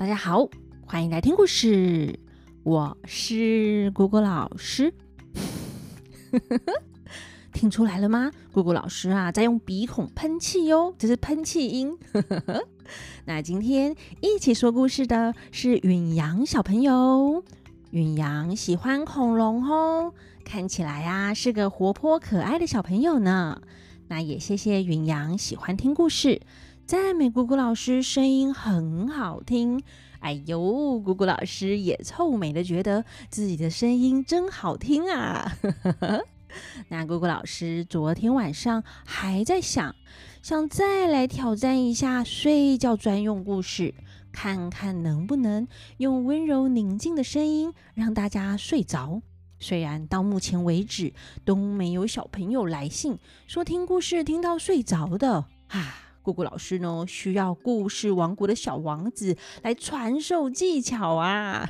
大家好，欢迎来听故事。我是果果老师，听出来了吗？果果老师啊，在用鼻孔喷气哟，这是喷气音。那今天一起说故事的是允阳小朋友。允阳喜欢恐龙哦，看起来啊是个活泼可爱的小朋友呢。那也谢谢允阳喜欢听故事。赞美姑姑老师声音很好听，哎呦，姑姑老师也臭美的觉得自己的声音真好听啊！那姑姑老师昨天晚上还在想，想再来挑战一下睡觉专用故事，看看能不能用温柔宁静的声音让大家睡着。虽然到目前为止都没有小朋友来信说听故事听到睡着的啊。姑姑老师呢，需要故事王国的小王子来传授技巧啊！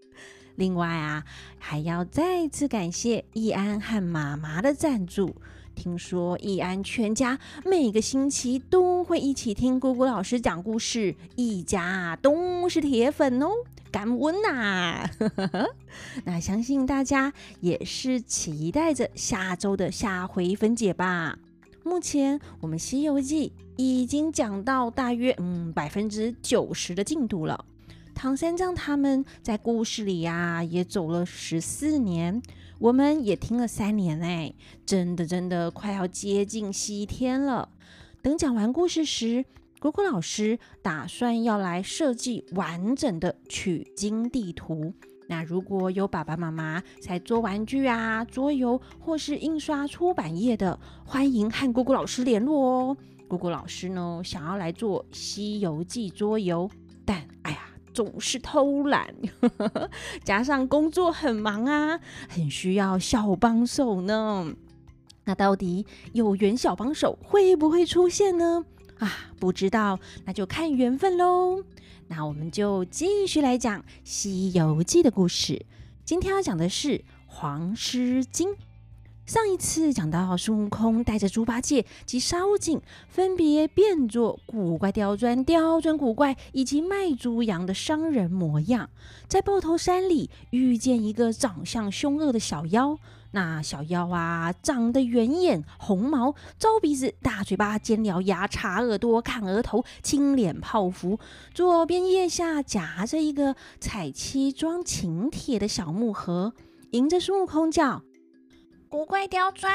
另外啊，还要再次感谢易安和妈妈的赞助。听说易安全家每个星期都会一起听姑姑老师讲故事，一家都是铁粉哦，感恩呐！那相信大家也是期待着下周的下回分解吧。目前我们《西游记》已经讲到大约嗯百分之九十的进度了。唐三藏他们在故事里呀、啊、也走了十四年，我们也听了三年哎，真的真的快要接近西天了。等讲完故事时，果果老师打算要来设计完整的取经地图。那如果有爸爸妈妈在做玩具啊、桌游或是印刷出版业的，欢迎和姑姑老师联络哦。姑姑老师呢，想要来做《西游记》桌游，但哎呀，总是偷懒，加上工作很忙啊，很需要小帮手呢。那到底有缘小帮手会不会出现呢？啊，不知道，那就看缘分喽。那我们就继续来讲《西游记》的故事。今天要讲的是黄狮精。上一次讲到孙悟空带着猪八戒及沙悟净，分别变作古怪刁钻、刁钻古怪以及卖猪羊的商人模样，在豹头山里遇见一个长相凶恶的小妖。那小妖啊，长得圆眼、红毛、周鼻子、大嘴巴、尖獠牙、插耳朵、看额头、青脸泡芙，左边腋下夹着一个彩漆装请帖的小木盒，迎着孙悟空叫。古怪刁钻，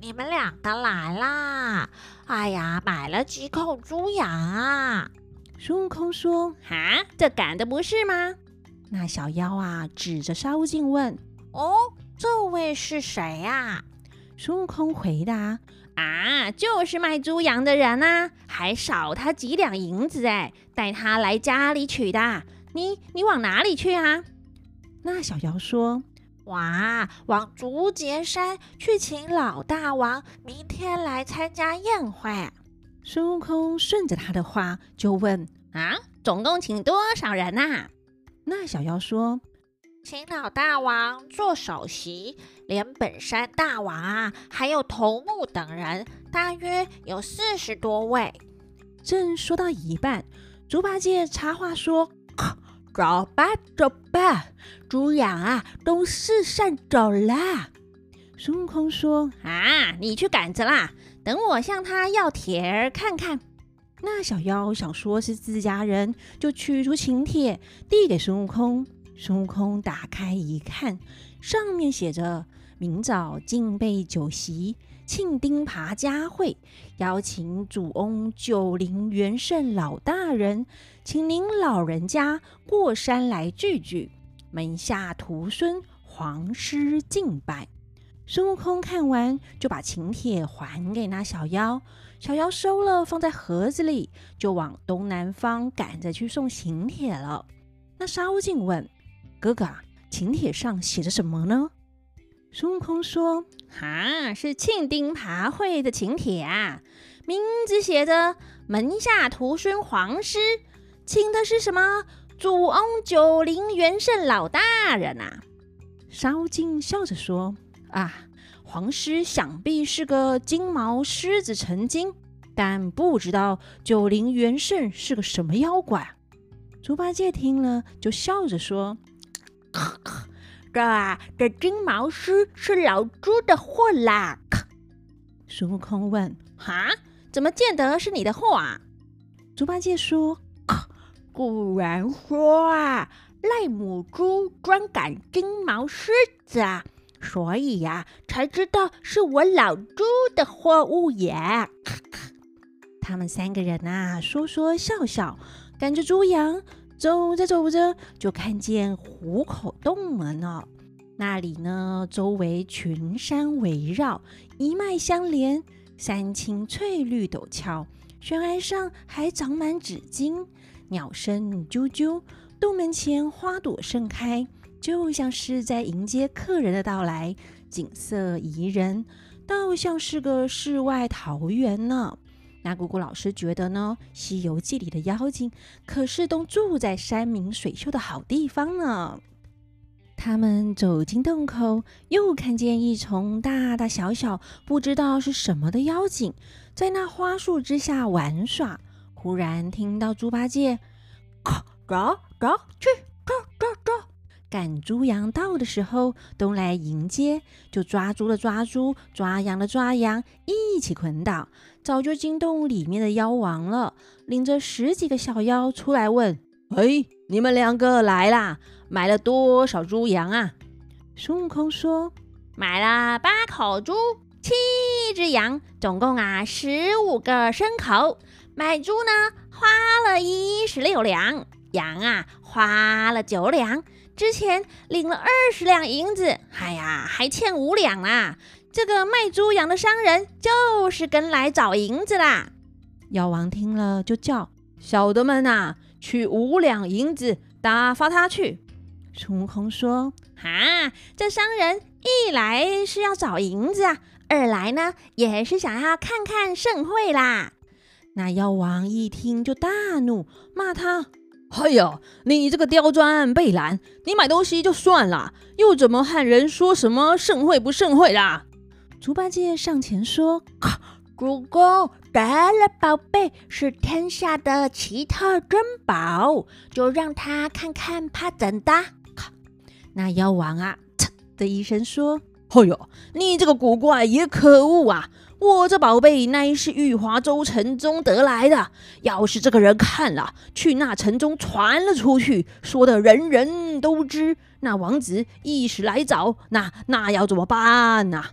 你们两个来啦！哎呀，买了几口猪羊啊！孙悟空说：“哈，这赶的不是吗？”那小妖啊，指着沙悟净问：“哦，这位是谁呀？”孙悟空回答：“啊，就是卖猪羊的人啊，还少他几两银子哎，带他来家里取的。你你往哪里去啊？”那小妖说。哇，往竹节山去请老大王明天来参加宴会。孙悟空顺着他的话就问：“啊，总共请多少人呐、啊？”那小妖说：“请老大王做首席，连本山大王啊，还有头目等人，大约有四十多位。”正说到一半，猪八戒插话说。走吧，走吧，猪羊啊，都四散走了。孙悟空说：“啊，你去赶着啦，等我向他要帖儿看看。”那小妖想说是自家人，就取出请帖递给孙悟空。孙悟空打开一看，上面写着：“明早敬备酒席。”庆丁耙佳会，邀请主翁九灵元圣老大人，请您老人家过山来聚聚。门下徒孙黄狮敬拜。孙悟空看完，就把请帖还给那小妖。小妖收了，放在盒子里，就往东南方赶着去送请帖了。那沙悟净问：“哥哥，请帖上写着什么呢？”孙悟空说：“啊，是庆丁爬会的请帖啊，名字写着门下徒孙黄狮，请的是什么？祖翁九灵元圣老大人啊。”沙悟净笑着说：“啊，黄狮想必是个金毛狮子成精，但不知道九灵元圣是个什么妖怪。”猪八戒听了就笑着说：“ 这啊，这金毛狮是老猪的货啦。”孙悟空问：“哈？怎么见得是你的货啊？”猪八戒说：“ 古人说啊，赖母猪专赶金毛狮子啊。”所以呀、啊，才知道是我老猪的货物也。他们三个人啊，说说笑笑，赶着猪羊走着走着，就看见虎口洞了呢。那里呢，周围群山围绕，一脉相连，山青翠绿陡峭，悬崖上还长满紫荆，鸟声啾啾，洞门前花朵盛开。就像是在迎接客人的到来，景色宜人，倒像是个世外桃源呢。那姑姑老师觉得呢，《西游记》里的妖精可是都住在山明水秀的好地方呢。他们走进洞口，又看见一丛大大小小不知道是什么的妖精，在那花树之下玩耍。忽然听到猪八戒：“走走去，走走。”赶猪羊到的时候，都来迎接，就抓猪的抓猪，抓羊的抓羊，一起捆倒，早就惊动里面的妖王了，领着十几个小妖出来问：“哎，你们两个来啦，买了多少猪羊啊？”孙悟空说：“买了八口猪，七只羊，总共啊十五个牲口。买猪呢，花了一十六两，羊啊花了九两。”之前领了二十两银子，哎呀，还欠五两啊！这个卖猪羊的商人就是跟来找银子啦。妖王听了就叫小的们呐，取五两银子打发他去。孙悟空说：“哈，这商人一来是要找银子啊，二来呢也是想要看看盛会啦。”那妖王一听就大怒，骂他。哎呀，你这个刁钻贝兰！你买东西就算了，又怎么和人说什么盛会不盛会啦？猪八戒上前说：“主公得了宝贝，是天下的奇特珍宝，就让他看看，怕怎的？”那妖王啊，呲的一声说：“哎呦，你这个古怪也可恶啊！”我这宝贝乃是玉华州城中得来的，要是这个人看了，去那城中传了出去，说的人人都知，那王子一时来找，那那要怎么办呢？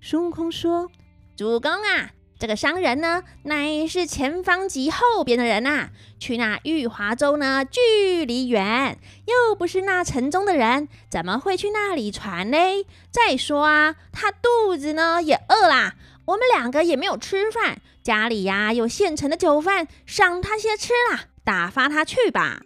孙悟空说：“主公啊，这个商人呢，乃是前方及后边的人呐、啊，去那玉华州呢，距离远，又不是那城中的人，怎么会去那里传呢？再说啊，他肚子呢也饿啦。”我们两个也没有吃饭，家里呀有现成的酒饭，赏他些吃啦，打发他去吧。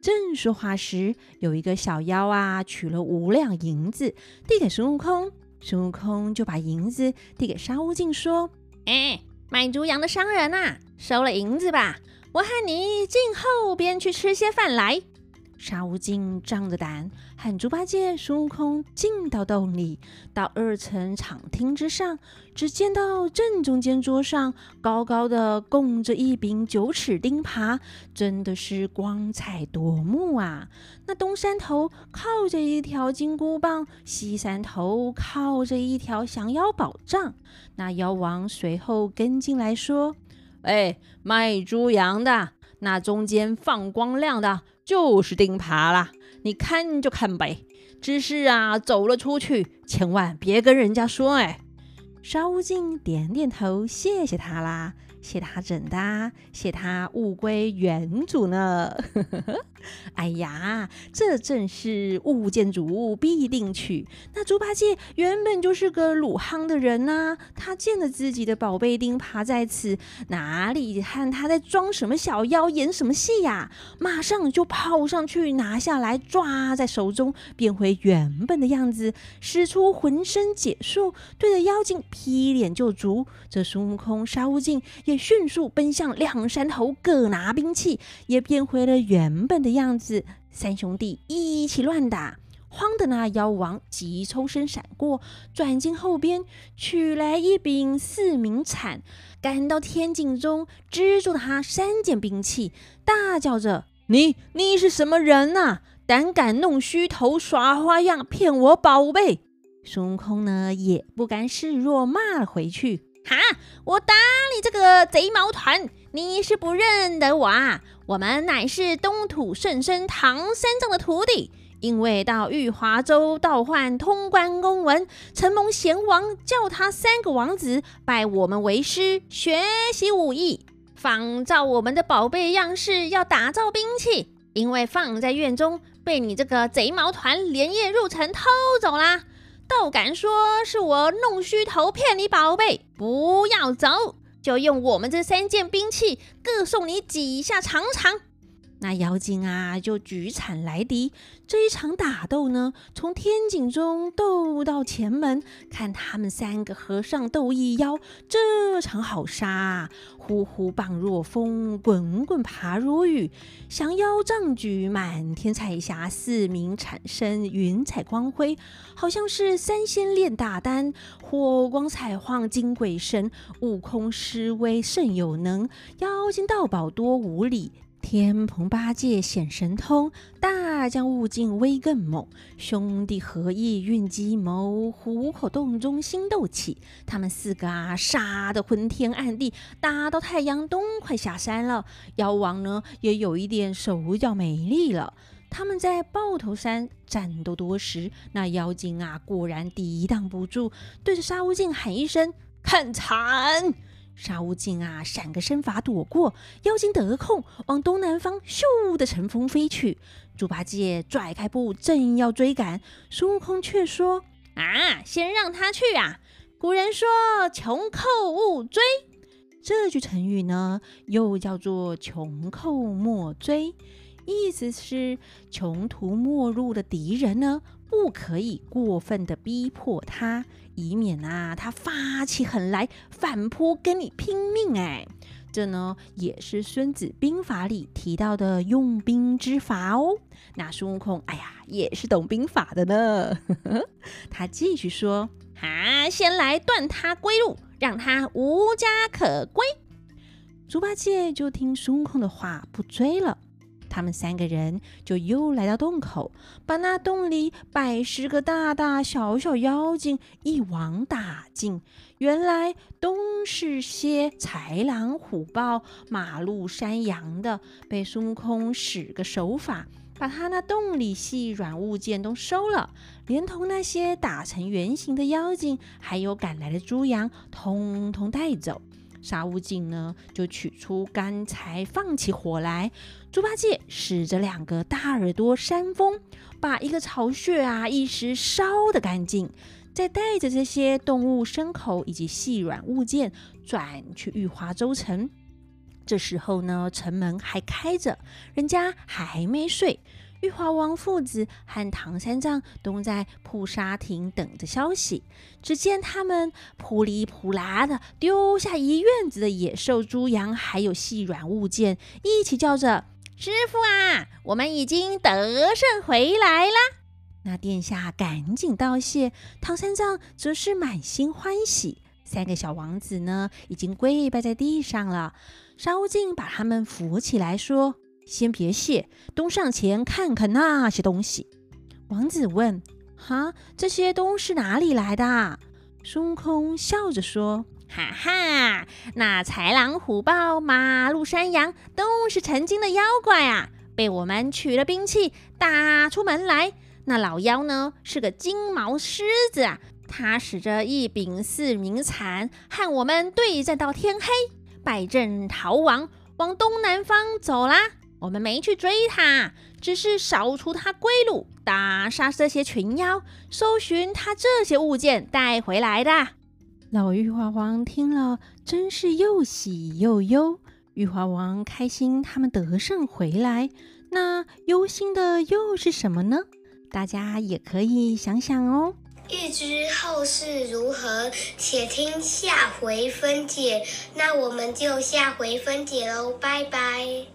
正说话时，有一个小妖啊，取了五两银子递给孙悟空，孙悟空就把银子递给沙悟净，说：“哎，卖猪羊的商人呐，收了银子吧，我和你进后边去吃些饭来。”沙悟净仗着胆，喊猪八戒、孙悟空进到洞里，到二层敞厅之上，只见到正中间桌上高高的供着一柄九齿钉耙，真的是光彩夺目啊！那东山头靠着一条金箍棒，西山头靠着一条降妖宝杖。那妖王随后跟进来说：“哎，卖猪羊的，那中间放光亮的。”就是钉耙啦，你看就看呗。只是啊，走了出去，千万别跟人家说哎。沙悟净点点头，谢谢他啦。谢他怎的？谢他物归原主呢？哎呀，这正是物见主必定娶。那猪八戒原本就是个鲁莽的人呐、他见了自己的宝贝钉耙在此，哪里看他在装什么小妖，演什么戏呀？马上就跑上去拿下来，抓在手中，变回原本的样子，使出浑身解数，对着妖精劈脸就足。这孙悟空、沙悟净迅速奔向两山猴，各拿兵器，也变回了原本的样子。三兄弟一起乱打，慌的那妖王急抽身闪过，转进后边取来一柄四明铲，赶到天井中支住他三件兵器，大叫着：“你你是什么人呐、胆敢弄虚头耍花样骗我宝贝？孙悟空呢也不甘示弱，骂了回去。哈！我打你这个贼毛团！你是不认得我啊？我们乃是东土圣僧唐三藏的徒弟，因为到玉华州倒换通关公文，承蒙贤王叫他三个王子拜我们为师，学习武艺，仿照我们的宝贝样式要打造兵器，因为放在院中被你这个贼毛团连夜入城偷走啦。就敢说是我弄虚头骗你宝贝，不要走，就用我们这三件兵器各送你几下尝尝。那妖精啊，就举铲来敌。这一场打斗呢，从天井中斗到前门，看他们三个和尚斗一妖，这场好杀啊！呼呼棒若风，滚滚爬如雨，降妖杖举，满天彩霞，四明产生云彩光辉，好像是三仙炼大丹，火光彩晃惊鬼神，悟空施威甚有能，妖精盗宝多无礼。天蓬八戒显神通，大将悟净威更猛。兄弟合意运机谋，虎口洞中星斗起。他们四个啊，杀得昏天暗地，打到太阳都快下山了。妖王呢，也有一点手脚没力了。他们在豹头山战斗多时，那妖精啊，果然抵挡不住，对着沙悟净喊一声：“看惨！”沙悟净啊，闪个身法躲过，妖精得空往东南方咻的乘风飞去。猪八戒拽开布，正要追赶，孙悟空却说：“啊，先让他去啊！古人说‘穷寇勿追’，这句成语呢，又叫做‘穷寇莫追’，意思是穷途末路的敌人呢，不可以过分的逼迫他。”以免啊，他发起狠来反扑跟你拼命哎！这呢也是《孙子兵法》里提到的用兵之法哦。那孙悟空，哎呀，也是懂兵法的呢。他继续说：“哈，先来断他归路，让他无家可归。”猪八戒就听孙悟空的话，不追了。他们三个人就又来到洞口，把那洞里百十个大大小小妖精一网打尽。原来都是些豺狼虎豹、马鹿山羊的，被孙悟空使个手法，把他那洞里细软物件都收了，连同那些打成圆形的妖精，还有赶来的猪羊，通通带走。沙悟净呢，就取出干柴，放起火来。猪八戒使着两个大耳朵扇风，把一个巢穴啊一时烧得干净，再带着这些动物、牲口以及细软物件，转去玉华州城。这时候呢，城门还开着，人家还没睡。玉华王父子和唐三藏都在铺沙亭等着消息。只见他们扑哩扑啦的丢下一院子的野兽、猪羊，还有细软物件，一起叫着：“师傅啊，我们已经得胜回来啦！”那殿下赶紧道谢，唐三藏则是满心欢喜。三个小王子呢，已经跪拜在地上了。沙悟净把他们扶起来，说。先别谢，东上前看看那些东西。王子问：“哈，这些都是哪里来的？”孙悟空笑着说：“哈哈，那豺狼虎豹、马鹿山羊都是曾经的妖怪啊，被我们取了兵器打出门来。那老妖呢，是个金毛狮子啊，他使着一柄四明铲，和我们对战到天黑，败阵逃亡，往东南方走啦。”我们没去追他，只是扫除他归路，打杀这些群妖，搜寻他这些物件带回来的。老玉华王听了，真是又喜又忧。玉华王开心他们得胜回来，那忧心的又是什么呢？大家也可以想想哦。欲知后事如何，且听下回分解。那我们就下回分解喽，拜拜。